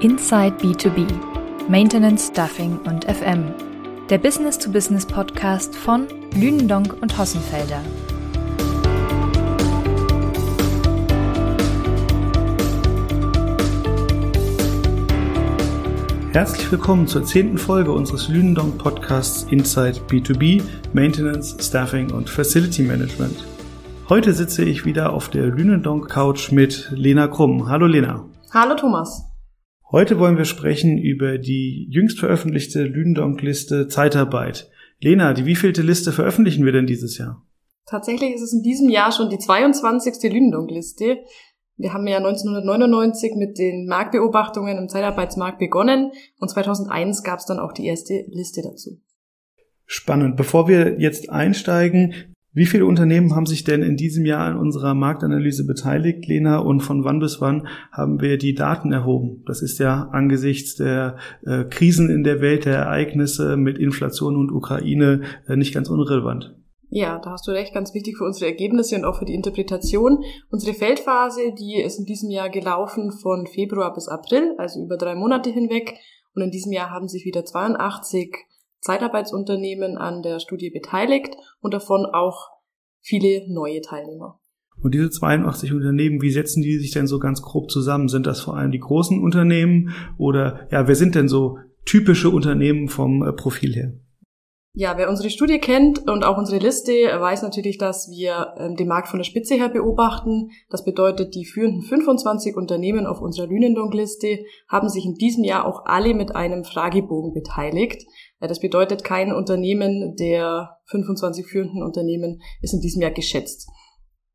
Inside B2B Maintenance, Stuffing und FM. Der Business-to-Business-Podcast von Lünendonk und Hossenfelder. Herzlich willkommen zur zehnten Folge unseres Lünendonk Podcasts Inside B2B Maintenance, Staffing und Facility Management. Heute sitze ich wieder auf der Lünendonk Couch mit Lena Krumm. Hallo Lena. Hallo Thomas. Heute wollen wir sprechen über die jüngst veröffentlichte Lünendonk-Liste Zeitarbeit. Lena, die wievielte Liste veröffentlichen wir denn dieses Jahr? Tatsächlich ist es in diesem Jahr schon die 22. Lünendonk-Liste. Wir haben ja 1999 mit den Marktbeobachtungen im Zeitarbeitsmarkt begonnen und 2001 gab es dann auch die erste Liste dazu. Spannend. Bevor wir jetzt einsteigen, wie viele Unternehmen haben sich denn in diesem Jahr an unserer Marktanalyse beteiligt, Lena, und von wann bis wann haben wir die Daten erhoben? Das ist ja angesichts der äh, Krisen in der Welt, der Ereignisse mit Inflation und Ukraine äh, nicht ganz unrelevant. Ja, da hast du recht, ganz wichtig für unsere Ergebnisse und auch für die Interpretation. Unsere Feldphase, die ist in diesem Jahr gelaufen von Februar bis April, also über drei Monate hinweg. Und in diesem Jahr haben sich wieder 82 Zeitarbeitsunternehmen an der Studie beteiligt und davon auch viele neue Teilnehmer. Und diese 82 Unternehmen, wie setzen die sich denn so ganz grob zusammen? Sind das vor allem die großen Unternehmen oder ja, wer sind denn so typische Unternehmen vom äh, Profil her? Ja, wer unsere Studie kennt und auch unsere Liste, weiß natürlich, dass wir ähm, den Markt von der Spitze her beobachten. Das bedeutet, die führenden 25 Unternehmen auf unserer Lünendonk-Liste haben sich in diesem Jahr auch alle mit einem Fragebogen beteiligt. Das bedeutet, kein Unternehmen der 25 führenden Unternehmen ist in diesem Jahr geschätzt.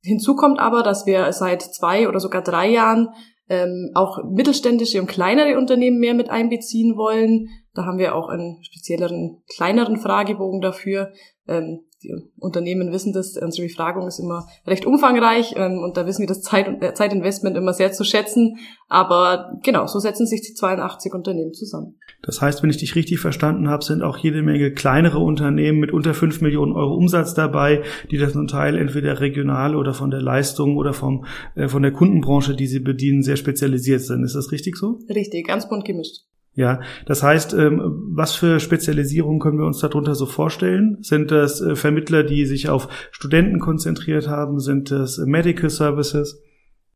Hinzu kommt aber, dass wir seit zwei oder sogar drei Jahren ähm, auch mittelständische und kleinere Unternehmen mehr mit einbeziehen wollen. Da haben wir auch einen spezielleren, kleineren Fragebogen dafür. Ähm, die Unternehmen wissen das, unsere Befragung ist immer recht umfangreich ähm, und da wissen wir das Zeit und, äh, Zeitinvestment immer sehr zu schätzen. Aber genau, so setzen sich die 82 Unternehmen zusammen. Das heißt, wenn ich dich richtig verstanden habe, sind auch jede Menge kleinere Unternehmen mit unter 5 Millionen Euro Umsatz dabei, die das zum Teil entweder regional oder von der Leistung oder vom, äh, von der Kundenbranche, die sie bedienen, sehr spezialisiert sind. Ist das richtig so? Richtig, ganz bunt gemischt. Ja, das heißt, ähm, was für Spezialisierungen können wir uns darunter so vorstellen? Sind das äh, Vermittler, die sich auf Studenten konzentriert haben? Sind das Medical Services?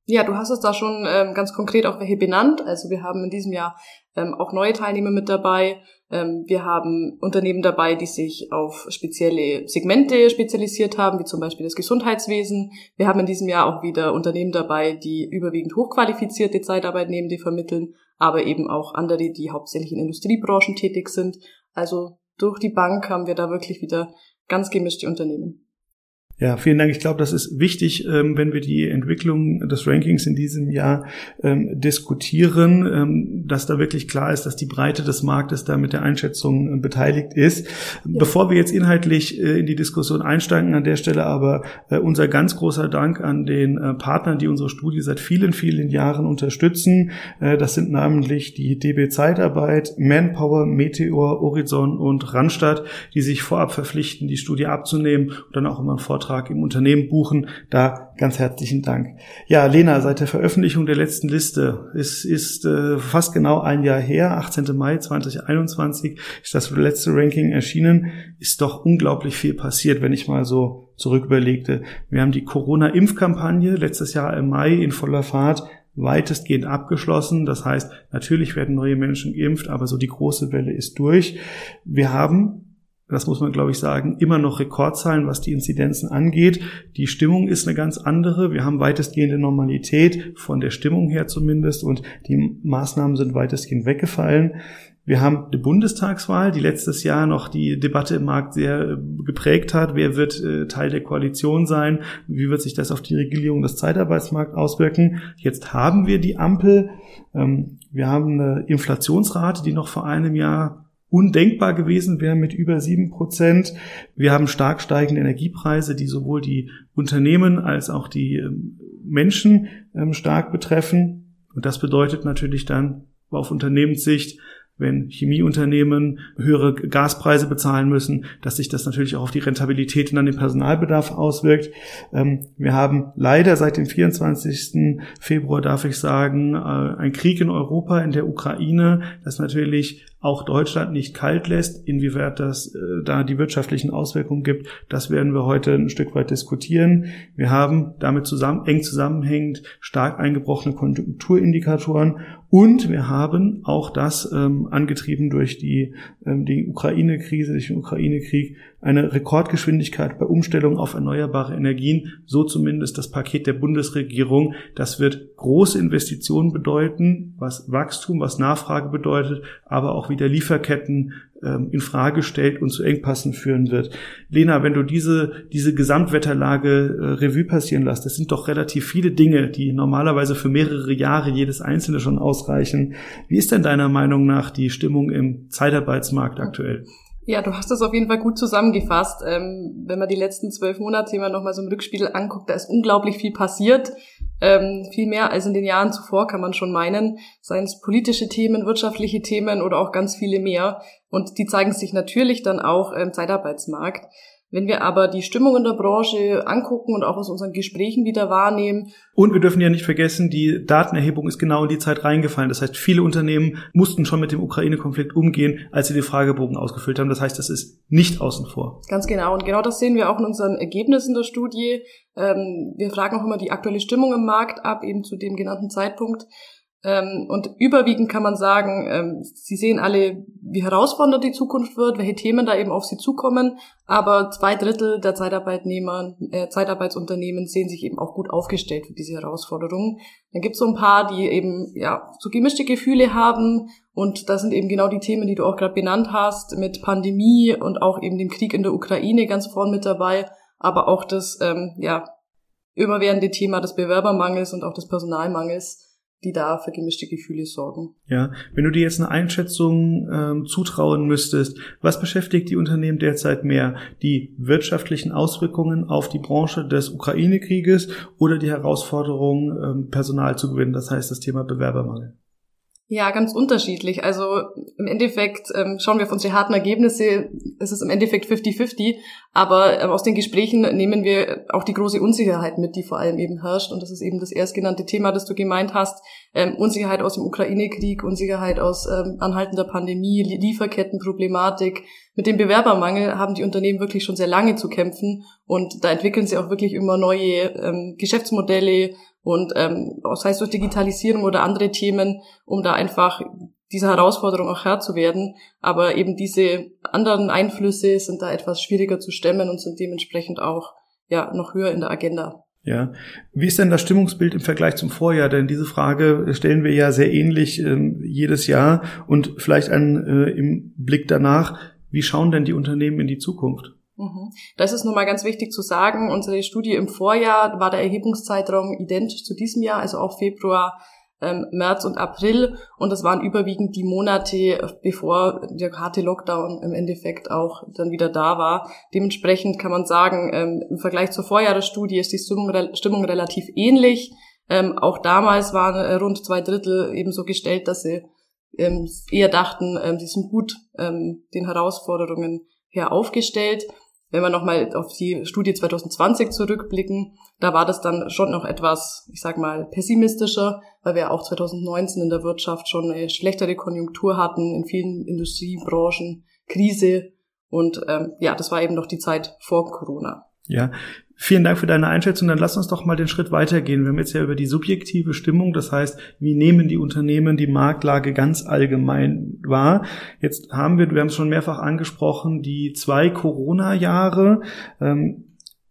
Ja, du hast es da schon ähm, ganz konkret auch welche benannt. Also wir haben in diesem Jahr ähm, auch neue Teilnehmer mit dabei. Wir haben Unternehmen dabei, die sich auf spezielle Segmente spezialisiert haben, wie zum Beispiel das Gesundheitswesen. Wir haben in diesem Jahr auch wieder Unternehmen dabei, die überwiegend hochqualifizierte Zeitarbeitnehmende vermitteln aber eben auch andere, die hauptsächlich in Industriebranchen tätig sind. Also durch die Bank haben wir da wirklich wieder ganz gemischte Unternehmen. Ja, vielen Dank. Ich glaube, das ist wichtig, ähm, wenn wir die Entwicklung des Rankings in diesem Jahr ähm, diskutieren, ähm, dass da wirklich klar ist, dass die Breite des Marktes da mit der Einschätzung äh, beteiligt ist. Bevor wir jetzt inhaltlich äh, in die Diskussion einsteigen, an der Stelle aber äh, unser ganz großer Dank an den Partnern, die unsere Studie seit vielen, vielen Jahren unterstützen. Das sind namentlich die DB Zeitarbeit, Manpower, Meteor, Horizon und Randstadt, die sich vorab verpflichten, die Studie abzunehmen und dann auch immer einen Vortrag Auftrag im Unternehmen buchen. Da ganz herzlichen Dank. Ja, Lena, seit der Veröffentlichung der letzten Liste, es ist äh, fast genau ein Jahr her, 18. Mai 2021 ist das letzte Ranking erschienen, ist doch unglaublich viel passiert, wenn ich mal so zurück überlegte. Wir haben die Corona-Impfkampagne letztes Jahr im Mai in voller Fahrt weitestgehend abgeschlossen. Das heißt, natürlich werden neue Menschen geimpft, aber so die große Welle ist durch. Wir haben das muss man, glaube ich, sagen, immer noch Rekordzahlen, was die Inzidenzen angeht. Die Stimmung ist eine ganz andere. Wir haben weitestgehende Normalität, von der Stimmung her zumindest, und die Maßnahmen sind weitestgehend weggefallen. Wir haben eine Bundestagswahl, die letztes Jahr noch die Debatte im Markt sehr äh, geprägt hat. Wer wird äh, Teil der Koalition sein? Wie wird sich das auf die Regulierung des Zeitarbeitsmarkts auswirken? Jetzt haben wir die Ampel. Ähm, wir haben eine Inflationsrate, die noch vor einem Jahr undenkbar gewesen wäre mit über sieben Prozent. Wir haben stark steigende Energiepreise, die sowohl die Unternehmen als auch die ähm, Menschen ähm, stark betreffen. Und das bedeutet natürlich dann auf Unternehmenssicht wenn Chemieunternehmen höhere Gaspreise bezahlen müssen, dass sich das natürlich auch auf die Rentabilität und dann den Personalbedarf auswirkt. Ähm, wir haben leider seit dem 24. Februar, darf ich sagen, äh, ein Krieg in Europa, in der Ukraine, das natürlich auch Deutschland nicht kalt lässt. Inwieweit das äh, da die wirtschaftlichen Auswirkungen gibt, das werden wir heute ein Stück weit diskutieren. Wir haben damit zusammen, eng zusammenhängend stark eingebrochene Konjunkturindikatoren und wir haben auch das ähm, angetrieben durch die, ähm, die Ukraine-Krise, durch den Ukraine-Krieg, eine Rekordgeschwindigkeit bei Umstellung auf erneuerbare Energien, so zumindest das Paket der Bundesregierung. Das wird große Investitionen bedeuten, was Wachstum, was Nachfrage bedeutet, aber auch wieder Lieferketten ähm, in Frage stellt und zu Engpassen führen wird. Lena, wenn du diese, diese Gesamtwetterlage äh, Revue passieren lässt, das sind doch relativ viele Dinge, die normalerweise für mehrere Jahre jedes einzelne schon ausreichen. Wie ist denn deiner Meinung nach die Stimmung im Zeitarbeitsmarkt aktuell? Ja, du hast das auf jeden Fall gut zusammengefasst. Ähm, wenn man die letzten zwölf Monate immer noch mal so im Rückspiegel anguckt, da ist unglaublich viel passiert. Ähm, viel mehr als in den Jahren zuvor kann man schon meinen. Seien es politische Themen, wirtschaftliche Themen oder auch ganz viele mehr. Und die zeigen sich natürlich dann auch im Zeitarbeitsmarkt. Wenn wir aber die Stimmung in der Branche angucken und auch aus unseren Gesprächen wieder wahrnehmen. Und wir dürfen ja nicht vergessen, die Datenerhebung ist genau in die Zeit reingefallen. Das heißt, viele Unternehmen mussten schon mit dem Ukraine-Konflikt umgehen, als sie den Fragebogen ausgefüllt haben. Das heißt, das ist nicht außen vor. Ganz genau. Und genau das sehen wir auch in unseren Ergebnissen der Studie. Ähm, wir fragen auch immer die aktuelle Stimmung im Markt ab, eben zu dem genannten Zeitpunkt. Ähm, und überwiegend kann man sagen, ähm, sie sehen alle, wie herausfordernd die Zukunft wird, welche Themen da eben auf sie zukommen. Aber zwei Drittel der Zeitarbeitnehmer, äh, Zeitarbeitsunternehmen sehen sich eben auch gut aufgestellt für diese Herausforderungen. Dann gibt es so ein paar, die eben ja so gemischte Gefühle haben. Und das sind eben genau die Themen, die du auch gerade benannt hast, mit Pandemie und auch eben dem Krieg in der Ukraine ganz vorn mit dabei. Aber auch das ähm, ja überwährende Thema des Bewerbermangels und auch des Personalmangels die da für gemischte Gefühle sorgen. Ja, wenn du dir jetzt eine Einschätzung ähm, zutrauen müsstest, was beschäftigt die Unternehmen derzeit mehr? Die wirtschaftlichen Auswirkungen auf die Branche des Ukraine-Krieges oder die Herausforderung, ähm, Personal zu gewinnen, das heißt das Thema Bewerbermangel? Ja, ganz unterschiedlich. Also im Endeffekt ähm, schauen wir auf unsere harten Ergebnisse, es ist im Endeffekt 50-50, aber ähm, aus den Gesprächen nehmen wir auch die große Unsicherheit mit, die vor allem eben herrscht. Und das ist eben das erstgenannte Thema, das du gemeint hast. Ähm, Unsicherheit aus dem Ukraine-Krieg, Unsicherheit aus ähm, anhaltender Pandemie, Lieferkettenproblematik. Mit dem Bewerbermangel haben die Unternehmen wirklich schon sehr lange zu kämpfen und da entwickeln sie auch wirklich immer neue ähm, Geschäftsmodelle, und ähm, sei es durch Digitalisierung oder andere Themen, um da einfach dieser Herausforderung auch Herr zu werden. Aber eben diese anderen Einflüsse sind da etwas schwieriger zu stemmen und sind dementsprechend auch ja noch höher in der Agenda. Ja, wie ist denn das Stimmungsbild im Vergleich zum Vorjahr? Denn diese Frage stellen wir ja sehr ähnlich äh, jedes Jahr und vielleicht ein, äh, im Blick danach, wie schauen denn die Unternehmen in die Zukunft? Mhm. Das ist nochmal ganz wichtig zu sagen. Unsere Studie im Vorjahr war der Erhebungszeitraum identisch zu diesem Jahr, also auch Februar, ähm, März und April. Und das waren überwiegend die Monate, bevor der harte Lockdown im Endeffekt auch dann wieder da war. Dementsprechend kann man sagen, ähm, im Vergleich zur Vorjahresstudie ist die Stimmung, Stimmung relativ ähnlich. Ähm, auch damals waren äh, rund zwei Drittel eben so gestellt, dass sie ähm, eher dachten, ähm, sie sind gut ähm, den Herausforderungen her aufgestellt. Wenn wir nochmal auf die Studie 2020 zurückblicken, da war das dann schon noch etwas, ich sag mal, pessimistischer, weil wir auch 2019 in der Wirtschaft schon eine schlechtere Konjunktur hatten, in vielen Industriebranchen, Krise. Und ähm, ja, das war eben noch die Zeit vor Corona. Ja, Vielen Dank für deine Einschätzung. Dann lass uns doch mal den Schritt weitergehen. Wir haben jetzt ja über die subjektive Stimmung, das heißt, wie nehmen die Unternehmen die Marktlage ganz allgemein wahr? Jetzt haben wir, wir haben es schon mehrfach angesprochen, die zwei Corona-Jahre. Ähm,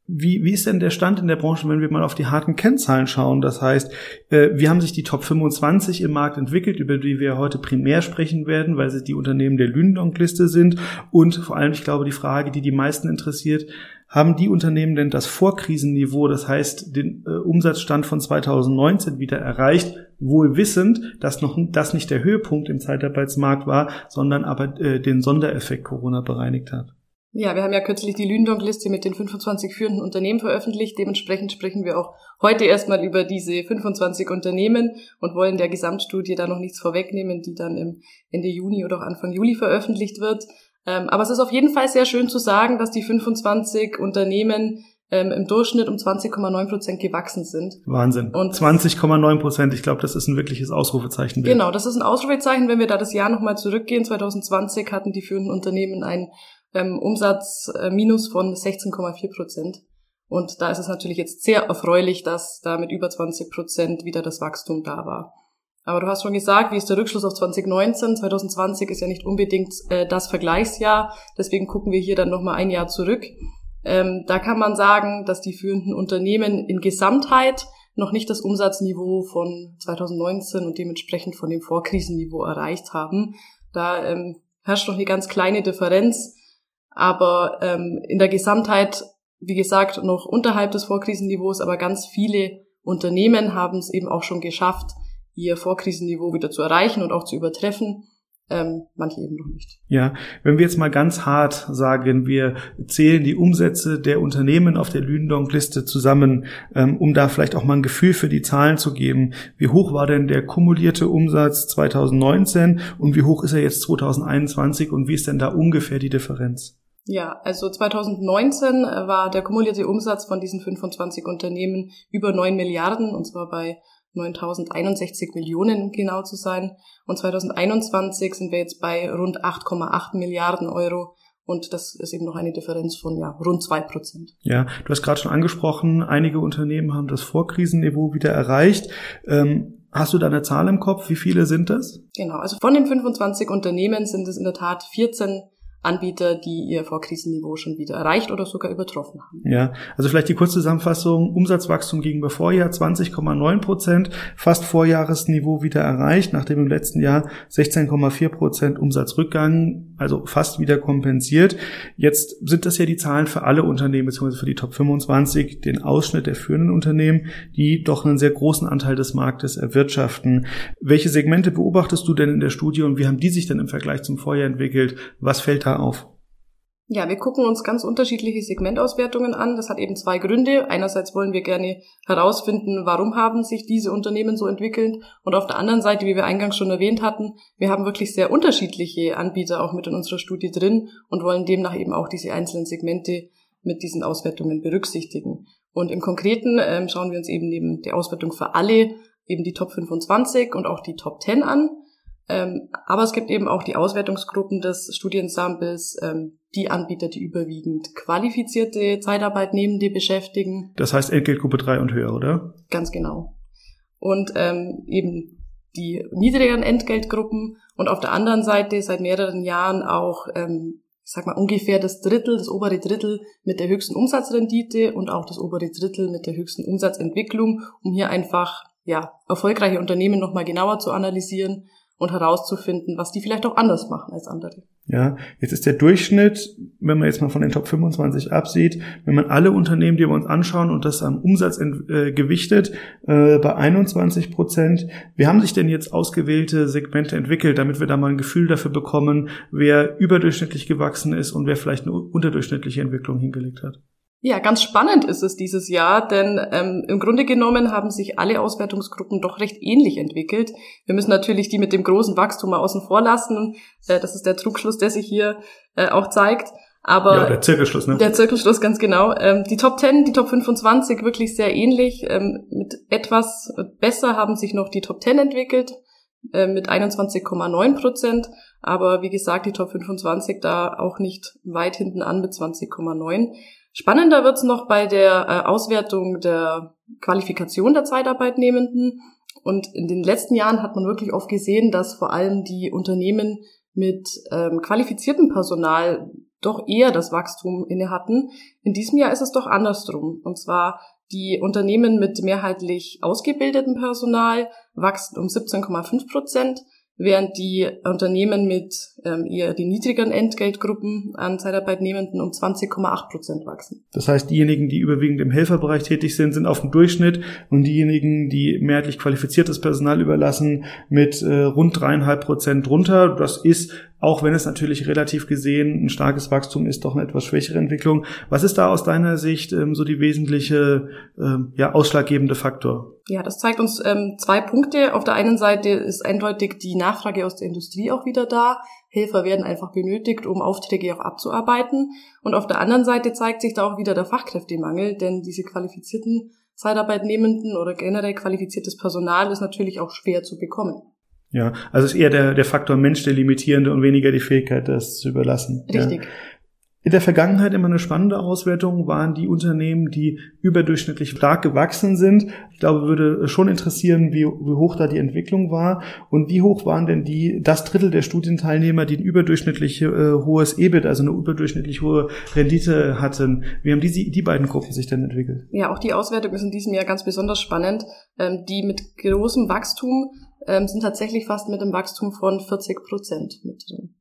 wie, wie ist denn der Stand in der Branche, wenn wir mal auf die harten Kennzahlen schauen? Das heißt, äh, wie haben sich die Top 25 im Markt entwickelt, über die wir heute primär sprechen werden, weil sie die Unternehmen der Lündong-Liste sind? Und vor allem, ich glaube, die Frage, die die meisten interessiert, haben die Unternehmen denn das Vorkrisenniveau, das heißt den äh, Umsatzstand von 2019 wieder erreicht, wohl wissend, dass noch das nicht der Höhepunkt im Zeitarbeitsmarkt war, sondern aber äh, den Sondereffekt Corona bereinigt hat? Ja, wir haben ja kürzlich die Lündong-Liste mit den 25 führenden Unternehmen veröffentlicht. Dementsprechend sprechen wir auch heute erstmal über diese 25 Unternehmen und wollen der Gesamtstudie da noch nichts vorwegnehmen, die dann im Ende Juni oder auch Anfang Juli veröffentlicht wird. Ähm, aber es ist auf jeden Fall sehr schön zu sagen, dass die 25 Unternehmen ähm, im Durchschnitt um 20,9 Prozent gewachsen sind. Wahnsinn. Und 20,9 Prozent, ich glaube, das ist ein wirkliches Ausrufezeichen. Genau, das ist ein Ausrufezeichen. Wenn wir da das Jahr nochmal zurückgehen, 2020 hatten die führenden Unternehmen ein ähm, Umsatz äh, von 16,4 Prozent. Und da ist es natürlich jetzt sehr erfreulich, dass da mit über 20 Prozent wieder das Wachstum da war. Aber du hast schon gesagt, wie ist der Rückschluss auf 2019? 2020 ist ja nicht unbedingt äh, das Vergleichsjahr. Deswegen gucken wir hier dann nochmal ein Jahr zurück. Ähm, da kann man sagen, dass die führenden Unternehmen in Gesamtheit noch nicht das Umsatzniveau von 2019 und dementsprechend von dem Vorkrisenniveau erreicht haben. Da ähm, herrscht noch eine ganz kleine Differenz. Aber ähm, in der Gesamtheit, wie gesagt, noch unterhalb des Vorkrisenniveaus, aber ganz viele Unternehmen haben es eben auch schon geschafft, ihr Vorkrisenniveau wieder zu erreichen und auch zu übertreffen. Ähm, manche eben noch nicht. Ja, wenn wir jetzt mal ganz hart sagen, wir zählen die Umsätze der Unternehmen auf der Lündong-Liste zusammen, ähm, um da vielleicht auch mal ein Gefühl für die Zahlen zu geben. Wie hoch war denn der kumulierte Umsatz 2019 und wie hoch ist er jetzt 2021 und wie ist denn da ungefähr die Differenz? Ja, also 2019 war der kumulierte Umsatz von diesen 25 Unternehmen über 9 Milliarden und zwar bei 9.061 Millionen genau zu sein. Und 2021 sind wir jetzt bei rund 8,8 Milliarden Euro. Und das ist eben noch eine Differenz von ja, rund zwei Prozent. Ja, du hast gerade schon angesprochen, einige Unternehmen haben das Vorkrisenniveau wieder erreicht. Ähm, Hast du da eine Zahl im Kopf? Wie viele sind das? Genau, also von den 25 Unternehmen sind es in der Tat 14 Anbieter, die ihr Vorkrisenniveau schon wieder erreicht oder sogar übertroffen haben. Ja, also vielleicht die Kurzzusammenfassung. Umsatzwachstum gegenüber Vorjahr 20,9 Prozent, fast Vorjahresniveau wieder erreicht, nachdem im letzten Jahr 16,4 Prozent Umsatzrückgang, also fast wieder kompensiert. Jetzt sind das ja die Zahlen für alle Unternehmen, beziehungsweise für die Top 25, den Ausschnitt der führenden Unternehmen, die doch einen sehr großen Anteil des Marktes erwirtschaften. Welche Segmente beobachtest du denn in der Studie und wie haben die sich denn im Vergleich zum Vorjahr entwickelt? Was fällt da auf? Ja, wir gucken uns ganz unterschiedliche Segmentauswertungen an. Das hat eben zwei Gründe. Einerseits wollen wir gerne herausfinden, warum haben sich diese Unternehmen so entwickelt. Und auf der anderen Seite, wie wir eingangs schon erwähnt hatten, wir haben wirklich sehr unterschiedliche Anbieter auch mit in unserer Studie drin und wollen demnach eben auch diese einzelnen Segmente mit diesen Auswertungen berücksichtigen. Und im Konkreten ähm, schauen wir uns eben neben der Auswertung für alle eben die Top 25 und auch die Top 10 an. Ähm, aber es gibt eben auch die Auswertungsgruppen des Studiensamples, ähm, die Anbieter, die überwiegend qualifizierte Zeitarbeitnehmende beschäftigen. Das heißt Entgeltgruppe 3 und höher, oder? Ganz genau. Und ähm, eben die niedrigeren Entgeltgruppen und auf der anderen Seite seit mehreren Jahren auch, ähm, ich sag mal, ungefähr das Drittel, das obere Drittel mit der höchsten Umsatzrendite und auch das obere Drittel mit der höchsten Umsatzentwicklung, um hier einfach ja, erfolgreiche Unternehmen nochmal genauer zu analysieren und herauszufinden, was die vielleicht auch anders machen als andere. Ja, jetzt ist der Durchschnitt, wenn man jetzt mal von den Top 25 absieht, wenn man alle Unternehmen, die wir uns anschauen und das am Umsatz äh, gewichtet, äh, bei 21 Prozent. Wie haben sich denn jetzt ausgewählte Segmente entwickelt, damit wir da mal ein Gefühl dafür bekommen, wer überdurchschnittlich gewachsen ist und wer vielleicht eine unterdurchschnittliche Entwicklung hingelegt hat? Ja, ganz spannend ist es dieses Jahr, denn ähm, im Grunde genommen haben sich alle Auswertungsgruppen doch recht ähnlich entwickelt. Wir müssen natürlich die mit dem großen Wachstum mal außen vor lassen. Äh, das ist der Trugschluss, der sich hier äh, auch zeigt. Aber ja, der Zirkelschluss, ne? Der Zirkelschluss, ganz genau. Ähm, die Top 10, die Top 25 wirklich sehr ähnlich. Ähm, mit etwas besser haben sich noch die Top 10 entwickelt, äh, mit 21,9 Prozent. Aber wie gesagt, die Top 25 da auch nicht weit hinten an mit 20,9. Spannender wird's noch bei der äh, Auswertung der Qualifikation der Zeitarbeitnehmenden. Und in den letzten Jahren hat man wirklich oft gesehen, dass vor allem die Unternehmen mit ähm, qualifiziertem Personal doch eher das Wachstum inne hatten. In diesem Jahr ist es doch andersrum. Und zwar die Unternehmen mit mehrheitlich ausgebildetem Personal wachsen um 17,5 Prozent, während die Unternehmen mit ähm, eher den niedrigeren Entgeltgruppen an Zeitarbeitnehmenden um 20,8 Prozent wachsen. Das heißt, diejenigen, die überwiegend im Helferbereich tätig sind, sind auf dem Durchschnitt und diejenigen, die mehrheitlich qualifiziertes Personal überlassen, mit äh, rund dreieinhalb Prozent drunter. Das ist auch wenn es natürlich relativ gesehen ein starkes Wachstum ist, doch eine etwas schwächere Entwicklung. Was ist da aus deiner Sicht ähm, so die wesentliche, ähm, ja, ausschlaggebende Faktor? Ja, das zeigt uns ähm, zwei Punkte. Auf der einen Seite ist eindeutig die Nachfrage aus der Industrie auch wieder da. Helfer werden einfach benötigt, um Aufträge auch abzuarbeiten. Und auf der anderen Seite zeigt sich da auch wieder der Fachkräftemangel, denn diese qualifizierten Zeitarbeitnehmenden oder generell qualifiziertes Personal ist natürlich auch schwer zu bekommen. Ja, also ist eher der, der Faktor Mensch der limitierende und weniger die Fähigkeit, das zu überlassen. Richtig. Ja. In der Vergangenheit immer eine spannende Auswertung waren die Unternehmen, die überdurchschnittlich stark gewachsen sind. Ich glaube, würde schon interessieren, wie, wie hoch da die Entwicklung war und wie hoch waren denn die das Drittel der Studienteilnehmer, die ein überdurchschnittlich äh, hohes EBIT, also eine überdurchschnittlich hohe Rendite hatten. Wie haben die, die beiden Gruppen sich denn entwickelt? Ja, auch die Auswertung ist in diesem Jahr ganz besonders spannend. Ähm, die mit großem Wachstum ähm, sind tatsächlich fast mit einem Wachstum von 40 Prozent mit drin.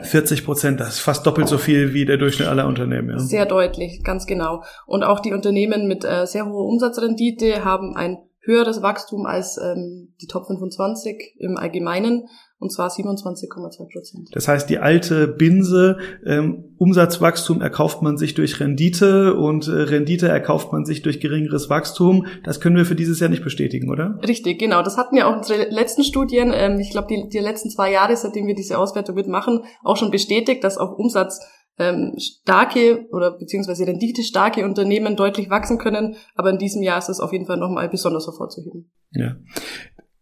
40 Prozent, das ist fast doppelt so viel wie der Durchschnitt aller Unternehmen. Ja. Sehr deutlich, ganz genau. Und auch die Unternehmen mit äh, sehr hoher Umsatzrendite haben ein höheres Wachstum als ähm, die Top 25 im Allgemeinen und zwar 27,2 Prozent. Das heißt, die alte Binse, ähm, Umsatzwachstum erkauft man sich durch Rendite und äh, Rendite erkauft man sich durch geringeres Wachstum. Das können wir für dieses Jahr nicht bestätigen, oder? Richtig, genau. Das hatten ja auch unsere letzten Studien, ähm, ich glaube, die, die letzten zwei Jahre, seitdem wir diese Auswertung mitmachen, auch schon bestätigt, dass auch Umsatz ähm, starke oder beziehungsweise rendite starke Unternehmen deutlich wachsen können. Aber in diesem Jahr ist es auf jeden Fall nochmal besonders hervorzuheben. Ja.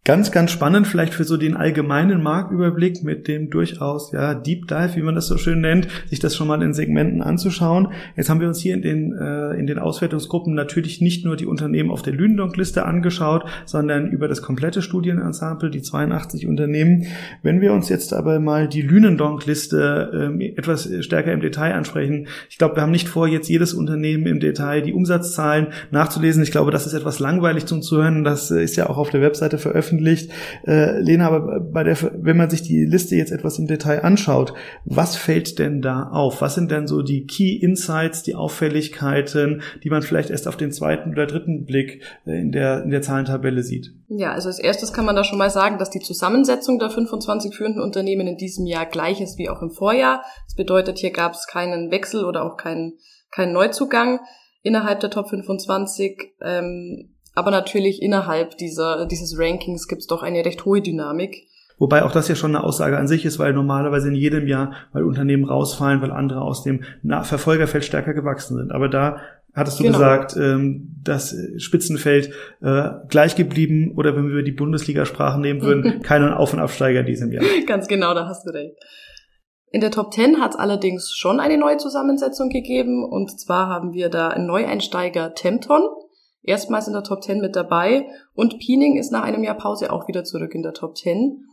Ganz, ganz spannend vielleicht für so den allgemeinen Marktüberblick mit dem durchaus ja Deep Dive, wie man das so schön nennt, sich das schon mal in Segmenten anzuschauen. Jetzt haben wir uns hier in den äh, in den Auswertungsgruppen natürlich nicht nur die Unternehmen auf der Lündonk-Liste angeschaut, sondern über das komplette Studienensemble, die 82 Unternehmen. Wenn wir uns jetzt aber mal die Lünendonk-Liste äh, etwas stärker im Detail ansprechen, ich glaube, wir haben nicht vor, jetzt jedes Unternehmen im Detail die Umsatzzahlen nachzulesen. Ich glaube, das ist etwas langweilig zum Zuhören. Das äh, ist ja auch auf der Webseite veröffentlicht veröffentlicht. Äh, Lena, aber bei der, wenn man sich die Liste jetzt etwas im Detail anschaut, was fällt denn da auf? Was sind denn so die Key Insights, die Auffälligkeiten, die man vielleicht erst auf den zweiten oder dritten Blick äh, in der, in der Zahlentabelle sieht? Ja, also als erstes kann man da schon mal sagen, dass die Zusammensetzung der 25 führenden Unternehmen in diesem Jahr gleich ist wie auch im Vorjahr. Das bedeutet, hier gab es keinen Wechsel oder auch keinen, keinen Neuzugang innerhalb der Top 25. Ähm, aber natürlich innerhalb dieser, dieses Rankings gibt es doch eine recht hohe Dynamik. Wobei auch das ja schon eine Aussage an sich ist, weil normalerweise in jedem Jahr, weil Unternehmen rausfallen, weil andere aus dem Verfolgerfeld stärker gewachsen sind. Aber da hattest du genau. gesagt, ähm, das Spitzenfeld äh, gleich geblieben oder wenn wir die Bundesliga-Sprache nehmen würden, keinen Auf- und Absteiger in diesem Jahr. Ganz genau, da hast du recht. In der Top 10 hat es allerdings schon eine neue Zusammensetzung gegeben und zwar haben wir da einen Neueinsteiger Tempton erstmals in der Top 10 mit dabei und Peening ist nach einem Jahr Pause auch wieder zurück in der Top 10.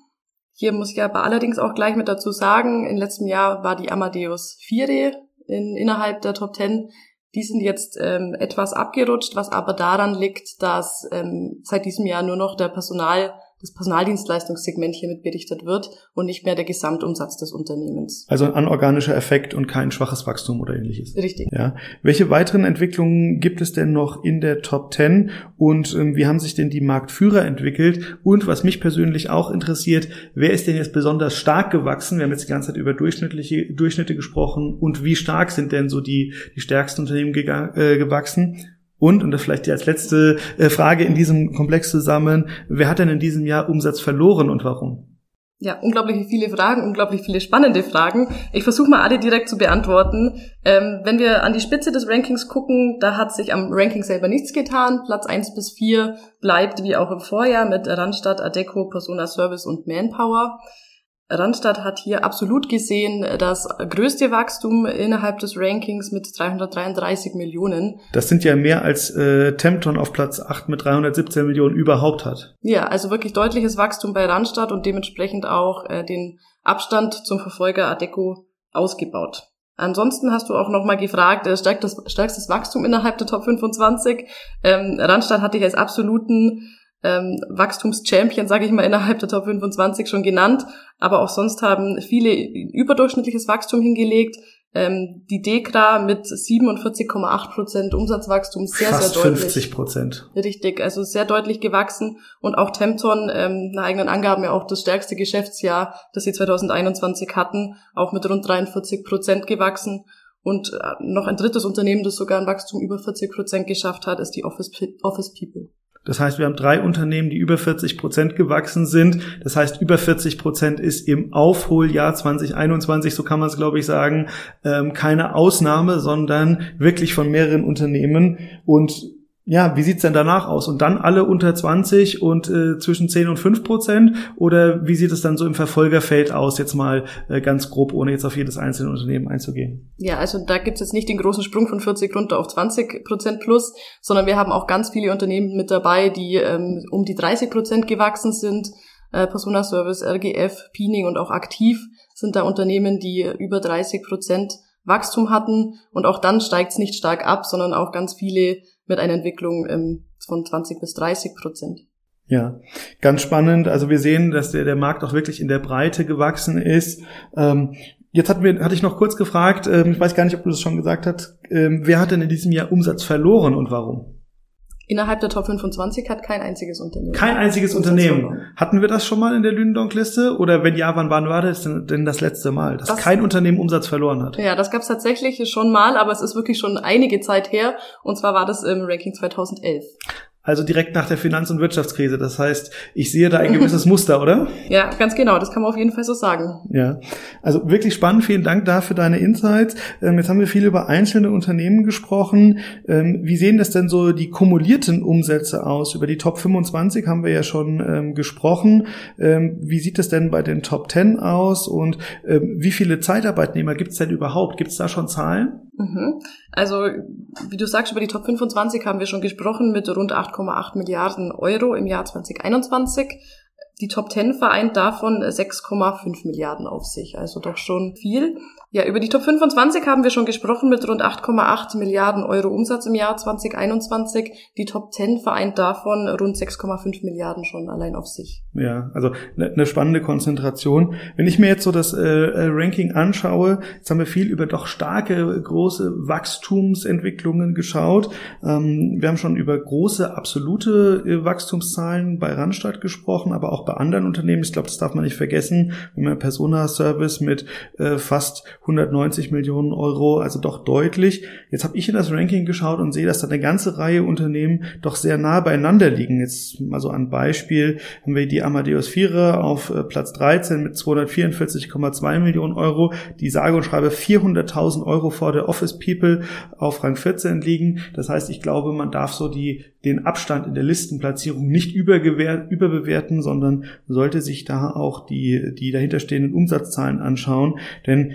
Hier muss ich aber allerdings auch gleich mit dazu sagen, im letzten Jahr war die Amadeus 4 in, innerhalb der Top 10. Die sind jetzt ähm, etwas abgerutscht, was aber daran liegt, dass ähm, seit diesem Jahr nur noch der Personal das Personaldienstleistungssegment hiermit berichtet wird und nicht mehr der Gesamtumsatz des Unternehmens. Also ein anorganischer Effekt und kein schwaches Wachstum oder ähnliches. Richtig. Ja. Welche weiteren Entwicklungen gibt es denn noch in der Top 10 und ähm, wie haben sich denn die Marktführer entwickelt? Und was mich persönlich auch interessiert, wer ist denn jetzt besonders stark gewachsen? Wir haben jetzt die ganze Zeit über durchschnittliche Durchschnitte gesprochen und wie stark sind denn so die, die stärksten Unternehmen äh, gewachsen? Und, und das vielleicht als letzte äh, Frage in diesem Komplex zusammen, wer hat denn in diesem Jahr Umsatz verloren und warum? Ja, unglaublich viele Fragen, unglaublich viele spannende Fragen. Ich versuche mal alle direkt zu beantworten. Ähm, wenn wir an die Spitze des Rankings gucken, da hat sich am Ranking selber nichts getan. Platz eins bis vier bleibt wie auch im Vorjahr mit Randstadt, Adeco, Persona Service und Manpower. Randstadt hat hier absolut gesehen das größte Wachstum innerhalb des Rankings mit 333 Millionen. Das sind ja mehr als äh, Tempton auf Platz 8 mit 317 Millionen überhaupt hat. Ja, also wirklich deutliches Wachstum bei Randstadt und dementsprechend auch äh, den Abstand zum Verfolger Adeco ausgebaut. Ansonsten hast du auch nochmal gefragt, äh, stärkstes, stärkstes Wachstum innerhalb der Top 25. Ähm, Randstadt hatte ich als absoluten ähm, Wachstumschampion, sage ich mal, innerhalb der Top 25 schon genannt. Aber auch sonst haben viele überdurchschnittliches Wachstum hingelegt. Ähm, die Dekra mit 47,8 Prozent Umsatzwachstum sehr, Fast sehr deutlich. 50 Prozent. Richtig, also sehr deutlich gewachsen. Und auch Tempton, ähm, nach eigenen Angaben ja auch das stärkste Geschäftsjahr, das sie 2021 hatten, auch mit rund 43 Prozent gewachsen. Und äh, noch ein drittes Unternehmen, das sogar ein Wachstum über 40 Prozent geschafft hat, ist die Office, Office People. Das heißt, wir haben drei Unternehmen, die über 40 Prozent gewachsen sind. Das heißt, über 40 Prozent ist im Aufholjahr 2021, so kann man es, glaube ich, sagen, ähm, keine Ausnahme, sondern wirklich von mehreren Unternehmen. Und ja, wie sieht's denn danach aus? Und dann alle unter 20 und äh, zwischen 10 und 5 Prozent? Oder wie sieht es dann so im Verfolgerfeld aus, jetzt mal äh, ganz grob, ohne jetzt auf jedes einzelne Unternehmen einzugehen? Ja, also da gibt's jetzt nicht den großen Sprung von 40 runter auf 20 Prozent plus, sondern wir haben auch ganz viele Unternehmen mit dabei, die ähm, um die 30 Prozent gewachsen sind. Äh, Persona Service, RGF, Peening und auch Aktiv sind da Unternehmen, die über 30 Prozent Wachstum hatten. Und auch dann steigt's nicht stark ab, sondern auch ganz viele mit einer Entwicklung ähm, von 20 bis 30 Prozent. Ja, ganz spannend. Also wir sehen, dass der, der Markt auch wirklich in der Breite gewachsen ist. Ähm, jetzt hatten wir, hatte ich noch kurz gefragt, ähm, ich weiß gar nicht, ob du das schon gesagt hast, ähm, wer hat denn in diesem Jahr Umsatz verloren und warum? Innerhalb der Top 25 hat kein einziges Unternehmen. Kein einziges Unternehmen. Hatten wir das schon mal in der Lünendonk-Liste? Oder wenn ja, wann, wann war das denn das letzte Mal, dass das, kein Unternehmen Umsatz verloren hat? Ja, das gab es tatsächlich schon mal, aber es ist wirklich schon einige Zeit her. Und zwar war das im Ranking 2011. Also direkt nach der Finanz- und Wirtschaftskrise. Das heißt, ich sehe da ein gewisses Muster, oder? Ja, ganz genau. Das kann man auf jeden Fall so sagen. Ja, also wirklich spannend. Vielen Dank dafür deine Insights. Ähm, jetzt haben wir viel über einzelne Unternehmen gesprochen. Ähm, wie sehen das denn so die kumulierten Umsätze aus? Über die Top 25 haben wir ja schon ähm, gesprochen. Wie sieht es denn bei den Top 10 aus? Und wie viele Zeitarbeitnehmer gibt es denn überhaupt? Gibt es da schon Zahlen? Mhm. Also, wie du sagst, über die Top 25 haben wir schon gesprochen mit rund 8,8 Milliarden Euro im Jahr 2021. Die Top 10 vereint davon 6,5 Milliarden auf sich, also doch schon viel. Ja, über die Top 25 haben wir schon gesprochen mit rund 8,8 Milliarden Euro Umsatz im Jahr 2021. Die Top 10 vereint davon rund 6,5 Milliarden schon allein auf sich. Ja, also eine ne spannende Konzentration. Wenn ich mir jetzt so das äh, äh, Ranking anschaue, jetzt haben wir viel über doch starke, große Wachstumsentwicklungen geschaut. Ähm, wir haben schon über große absolute äh, Wachstumszahlen bei Randstadt gesprochen, aber auch bei anderen Unternehmen. Ich glaube, das darf man nicht vergessen. Wir haben Persona Service mit äh, fast 190 Millionen Euro, also doch deutlich. Jetzt habe ich in das Ranking geschaut und sehe, dass da eine ganze Reihe Unternehmen doch sehr nah beieinander liegen. Jetzt mal so ein Beispiel haben wir die Amadeus Vierer auf äh, Platz 13 mit 244,2 Millionen Euro, die sage und schreibe 400.000 Euro vor der Office People auf Rang 14 liegen. Das heißt, ich glaube, man darf so die, den Abstand in der Listenplatzierung nicht überbewerten, sondern sollte sich da auch die, die dahinterstehenden Umsatzzahlen anschauen. Denn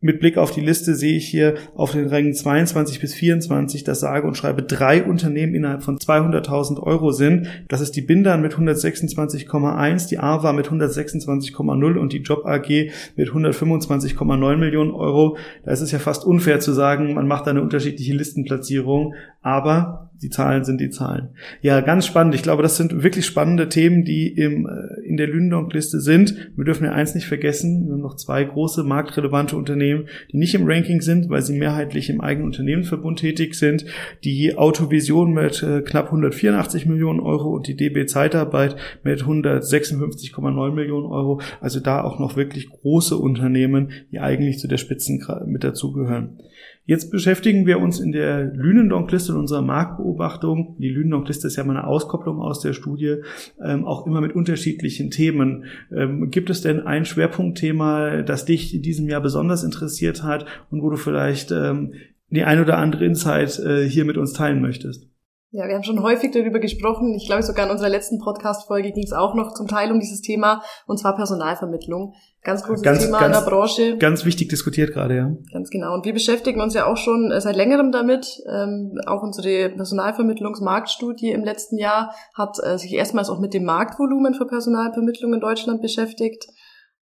mit Blick auf die Liste sehe ich hier auf den Rängen 22 bis 24, dass sage und schreibe drei Unternehmen innerhalb von 200.000 Euro sind. Das ist die Bindern mit 126,1, die AVA mit 126,0 und die Job AG mit 125,9 Millionen Euro. Da ist es ja fast unfair zu sagen, man macht eine unterschiedliche Listenplatzierung, aber die Zahlen sind die Zahlen. Ja, ganz spannend. Ich glaube, das sind wirklich spannende Themen, die im, äh, in der Lündonk-Liste sind. Wir dürfen ja eins nicht vergessen. Wir haben noch zwei große marktrelevante Unternehmen, die nicht im Ranking sind, weil sie mehrheitlich im eigenen Unternehmensverbund tätig sind. Die Autovision mit äh, knapp 184 Millionen Euro und die DB Zeitarbeit mit 156,9 Millionen Euro. Also da auch noch wirklich große Unternehmen, die eigentlich zu der Spitzen mit dazugehören. Jetzt beschäftigen wir uns in der Lünendonk-Liste in unserer Marktbeobachtung, die Lünendonk-Liste ist ja mal eine Auskopplung aus der Studie, ähm, auch immer mit unterschiedlichen Themen. Ähm, gibt es denn ein Schwerpunktthema, das dich in diesem Jahr besonders interessiert hat und wo du vielleicht ähm, die ein oder andere Insight äh, hier mit uns teilen möchtest? Ja, wir haben schon häufig darüber gesprochen. Ich glaube, sogar in unserer letzten Podcast-Folge ging es auch noch zum Teil um dieses Thema, und zwar Personalvermittlung. Ganz großes ganz, Thema ganz, in der Branche. Ganz wichtig diskutiert gerade, ja. Ganz genau. Und wir beschäftigen uns ja auch schon äh, seit längerem damit. Ähm, auch unsere Personalvermittlungsmarktstudie im letzten Jahr hat äh, sich erstmals auch mit dem Marktvolumen für Personalvermittlung in Deutschland beschäftigt.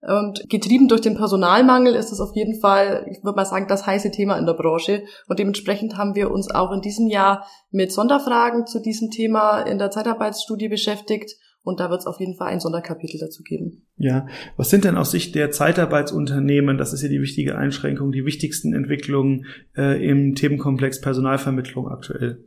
Und getrieben durch den Personalmangel ist es auf jeden Fall, ich würde mal sagen, das heiße Thema in der Branche. Und dementsprechend haben wir uns auch in diesem Jahr mit Sonderfragen zu diesem Thema in der Zeitarbeitsstudie beschäftigt. Und da wird es auf jeden Fall ein Sonderkapitel dazu geben. Ja, was sind denn aus Sicht der Zeitarbeitsunternehmen, das ist ja die wichtige Einschränkung, die wichtigsten Entwicklungen äh, im Themenkomplex Personalvermittlung aktuell?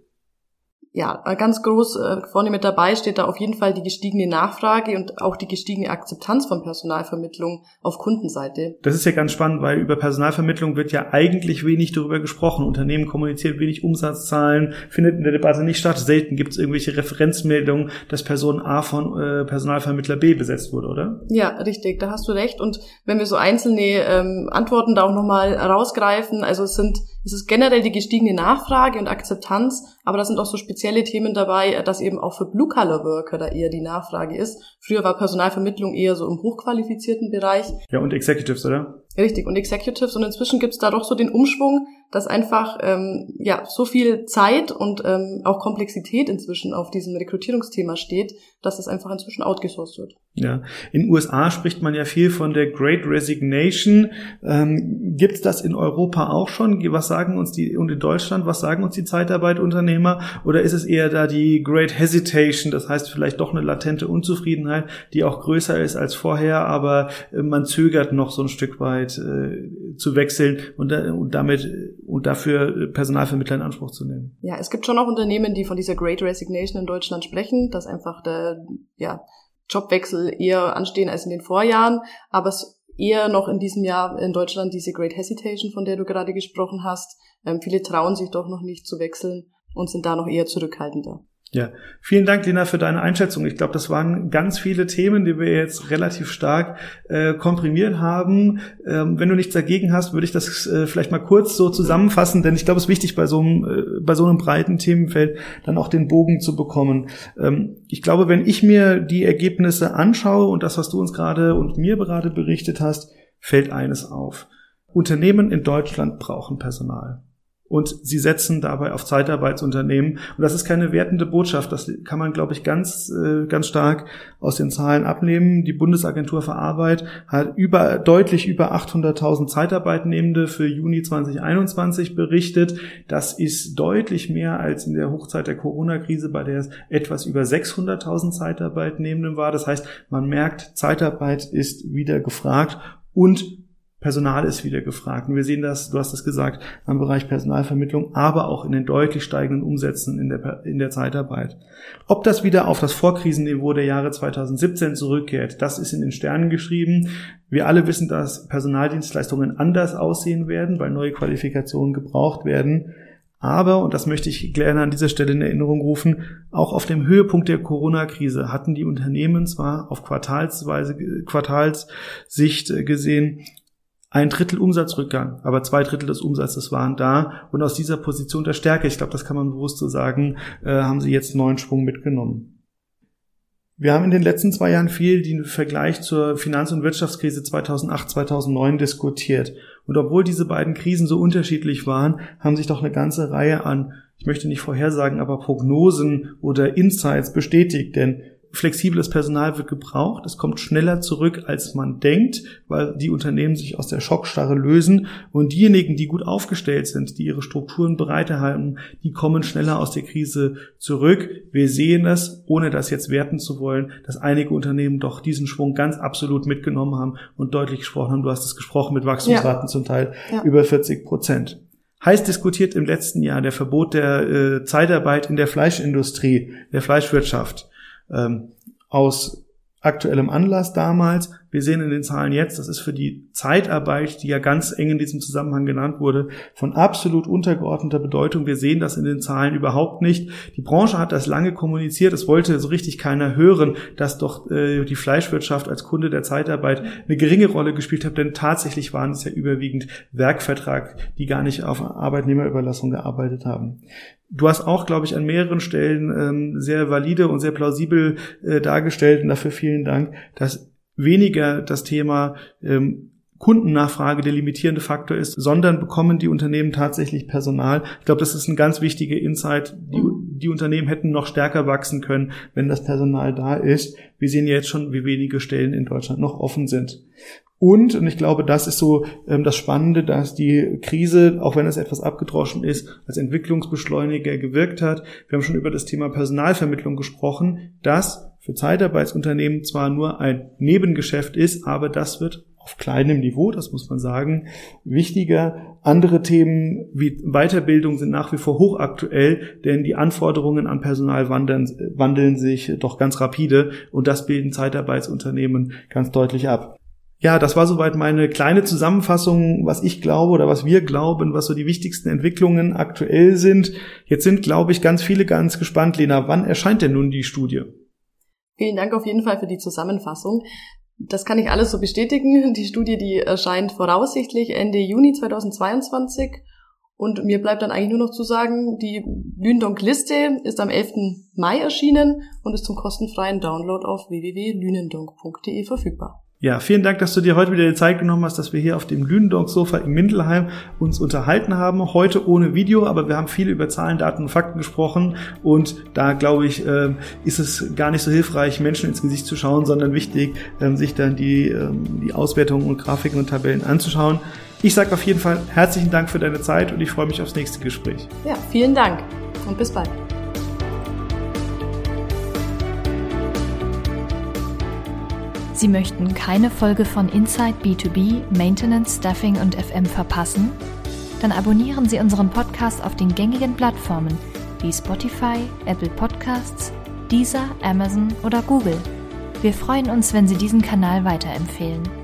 Ja, ganz groß äh, vorne mit dabei steht da auf jeden Fall die gestiegene Nachfrage und auch die gestiegene Akzeptanz von Personalvermittlung auf Kundenseite. Das ist ja ganz spannend, weil über Personalvermittlung wird ja eigentlich wenig darüber gesprochen. Unternehmen kommunizieren wenig Umsatzzahlen, findet in der Debatte nicht statt. Selten gibt es irgendwelche Referenzmeldungen, dass Person A von äh, Personalvermittler B besetzt wurde, oder? Ja, richtig, da hast du recht. Und wenn wir so einzelne ähm, Antworten da auch nochmal rausgreifen, also es sind es ist generell die gestiegene Nachfrage und Akzeptanz, aber da sind auch so spezielle Themen dabei, dass eben auch für Blue-Collar-Worker da eher die Nachfrage ist. Früher war Personalvermittlung eher so im hochqualifizierten Bereich. Ja, und Executives, oder? Richtig, und Executives. Und inzwischen gibt's da doch so den Umschwung, dass einfach ähm, ja so viel Zeit und ähm, auch Komplexität inzwischen auf diesem Rekrutierungsthema steht, dass das einfach inzwischen outgesourced wird. Ja, in USA spricht man ja viel von der Great Resignation. Ähm, Gibt das in Europa auch schon? Was sagen uns die und in Deutschland? Was sagen uns die Zeitarbeit-Unternehmer? Oder ist es eher da die Great Hesitation? Das heißt vielleicht doch eine latente Unzufriedenheit, die auch größer ist als vorher, aber äh, man zögert noch so ein Stück weit äh, zu wechseln und, äh, und damit und dafür Personalvermittler in Anspruch zu nehmen. Ja, es gibt schon auch Unternehmen, die von dieser Great Resignation in Deutschland sprechen, dass einfach der ja Jobwechsel eher anstehen als in den Vorjahren, aber es eher noch in diesem Jahr in Deutschland diese Great Hesitation, von der du gerade gesprochen hast. Ähm, viele trauen sich doch noch nicht zu wechseln und sind da noch eher zurückhaltender. Ja, vielen Dank, Lena, für deine Einschätzung. Ich glaube, das waren ganz viele Themen, die wir jetzt relativ stark äh, komprimiert haben. Ähm, wenn du nichts dagegen hast, würde ich das äh, vielleicht mal kurz so zusammenfassen, denn ich glaube, es ist wichtig, bei so einem, äh, bei so einem breiten Themenfeld dann auch den Bogen zu bekommen. Ähm, ich glaube, wenn ich mir die Ergebnisse anschaue und das, was du uns gerade und mir gerade berichtet hast, fällt eines auf. Unternehmen in Deutschland brauchen Personal und sie setzen dabei auf Zeitarbeitsunternehmen. Und das ist keine wertende Botschaft. Das kann man, glaube ich, ganz, äh, ganz stark aus den Zahlen abnehmen. Die Bundesagentur für Arbeit hat über, deutlich über 800.000 Zeitarbeitnehmende für Juni 2021 berichtet. Das ist deutlich mehr als in der Hochzeit der Corona-Krise, bei der es etwas über 600.000 Zeitarbeitnehmenden war. Das heißt, man merkt, Zeitarbeit ist wieder gefragt und Personal ist wieder gefragt. Und wir sehen das, du hast es gesagt, am Bereich Personalvermittlung, aber auch in den deutlich steigenden Umsätzen in der, in der Zeitarbeit. Ob das wieder auf das Vorkrisenniveau der Jahre 2017 zurückkehrt, das ist in den Sternen geschrieben. Wir alle wissen, dass Personaldienstleistungen anders aussehen werden, weil neue Qualifikationen gebraucht werden. Aber, und das möchte ich gerne an dieser Stelle in Erinnerung rufen, auch auf dem Höhepunkt der Corona-Krise hatten die Unternehmen zwar auf Quartalsweise, Quartalssicht gesehen ein Drittel Umsatzrückgang, aber zwei Drittel des Umsatzes waren da. Und aus dieser Position der Stärke, ich glaube, das kann man bewusst so sagen, äh, haben sie jetzt neuen Schwung mitgenommen. Wir haben in den letzten zwei Jahren viel den Vergleich zur Finanz- und Wirtschaftskrise 2008, 2009 diskutiert. Und obwohl diese beiden Krisen so unterschiedlich waren, haben sich doch eine ganze Reihe an, ich möchte nicht vorhersagen, aber Prognosen oder Insights bestätigt. Denn flexibles Personal wird gebraucht. Es kommt schneller zurück, als man denkt, weil die Unternehmen sich aus der Schockstarre lösen. Und diejenigen, die gut aufgestellt sind, die ihre Strukturen bereithalten, die kommen schneller aus der Krise zurück. Wir sehen es, ohne das jetzt werten zu wollen, dass einige Unternehmen doch diesen Schwung ganz absolut mitgenommen haben und deutlich gesprochen haben. Du hast es gesprochen mit Wachstumsraten ja. zum Teil ja. über 40 Prozent. Heiß diskutiert im letzten Jahr der Verbot der äh, Zeitarbeit in der Fleischindustrie, der Fleischwirtschaft ähm, aus aktuellem Anlass damals. Wir sehen in den Zahlen jetzt, das ist für die Zeitarbeit, die ja ganz eng in diesem Zusammenhang genannt wurde, von absolut untergeordneter Bedeutung. Wir sehen das in den Zahlen überhaupt nicht. Die Branche hat das lange kommuniziert. Es wollte so richtig keiner hören, dass doch äh, die Fleischwirtschaft als Kunde der Zeitarbeit eine geringe Rolle gespielt hat, denn tatsächlich waren es ja überwiegend Werkvertrag, die gar nicht auf Arbeitnehmerüberlassung gearbeitet haben. Du hast auch, glaube ich, an mehreren Stellen ähm, sehr valide und sehr plausibel äh, dargestellt. Und dafür vielen Dank, dass weniger das Thema ähm, Kundennachfrage der limitierende Faktor ist, sondern bekommen die Unternehmen tatsächlich Personal. Ich glaube, das ist ein ganz wichtiger Insight. Die, die Unternehmen hätten noch stärker wachsen können, wenn das Personal da ist. Wir sehen jetzt schon, wie wenige Stellen in Deutschland noch offen sind. Und, und ich glaube, das ist so ähm, das Spannende, dass die Krise, auch wenn es etwas abgedroschen ist, als Entwicklungsbeschleuniger gewirkt hat. Wir haben schon über das Thema Personalvermittlung gesprochen, das für Zeitarbeitsunternehmen zwar nur ein Nebengeschäft ist, aber das wird auf kleinem Niveau, das muss man sagen, wichtiger. Andere Themen wie Weiterbildung sind nach wie vor hochaktuell, denn die Anforderungen an Personal wandeln, wandeln sich doch ganz rapide und das bilden Zeitarbeitsunternehmen ganz deutlich ab. Ja, das war soweit meine kleine Zusammenfassung, was ich glaube oder was wir glauben, was so die wichtigsten Entwicklungen aktuell sind. Jetzt sind, glaube ich, ganz viele ganz gespannt. Lena, wann erscheint denn nun die Studie? Vielen Dank auf jeden Fall für die Zusammenfassung. Das kann ich alles so bestätigen. Die Studie, die erscheint voraussichtlich Ende Juni 2022. Und mir bleibt dann eigentlich nur noch zu sagen, die Lünendonk-Liste ist am 11. Mai erschienen und ist zum kostenfreien Download auf www.lünendonk.de verfügbar. Ja, vielen Dank, dass du dir heute wieder die Zeit genommen hast, dass wir hier auf dem Lünendonk-Sofa in Mindelheim uns unterhalten haben. Heute ohne Video, aber wir haben viel über Zahlen, Daten und Fakten gesprochen. Und da, glaube ich, ähm, ist es gar nicht so hilfreich, Menschen ins Gesicht zu schauen, sondern wichtig, ähm, sich dann die, ähm, die Auswertungen und Grafiken und Tabellen anzuschauen. Ich sage auf jeden Fall herzlichen Dank für deine Zeit und ich freue mich aufs nächste Gespräch. Ja, vielen Dank und bis bald. Sie möchten keine Folge von Inside B2B, Maintenance, Staffing und FM verpassen? Dann abonnieren Sie unseren Podcast auf den gängigen Plattformen wie Spotify, Apple Podcasts, Deezer, Amazon oder Google. Wir freuen uns, wenn Sie diesen Kanal weiterempfehlen.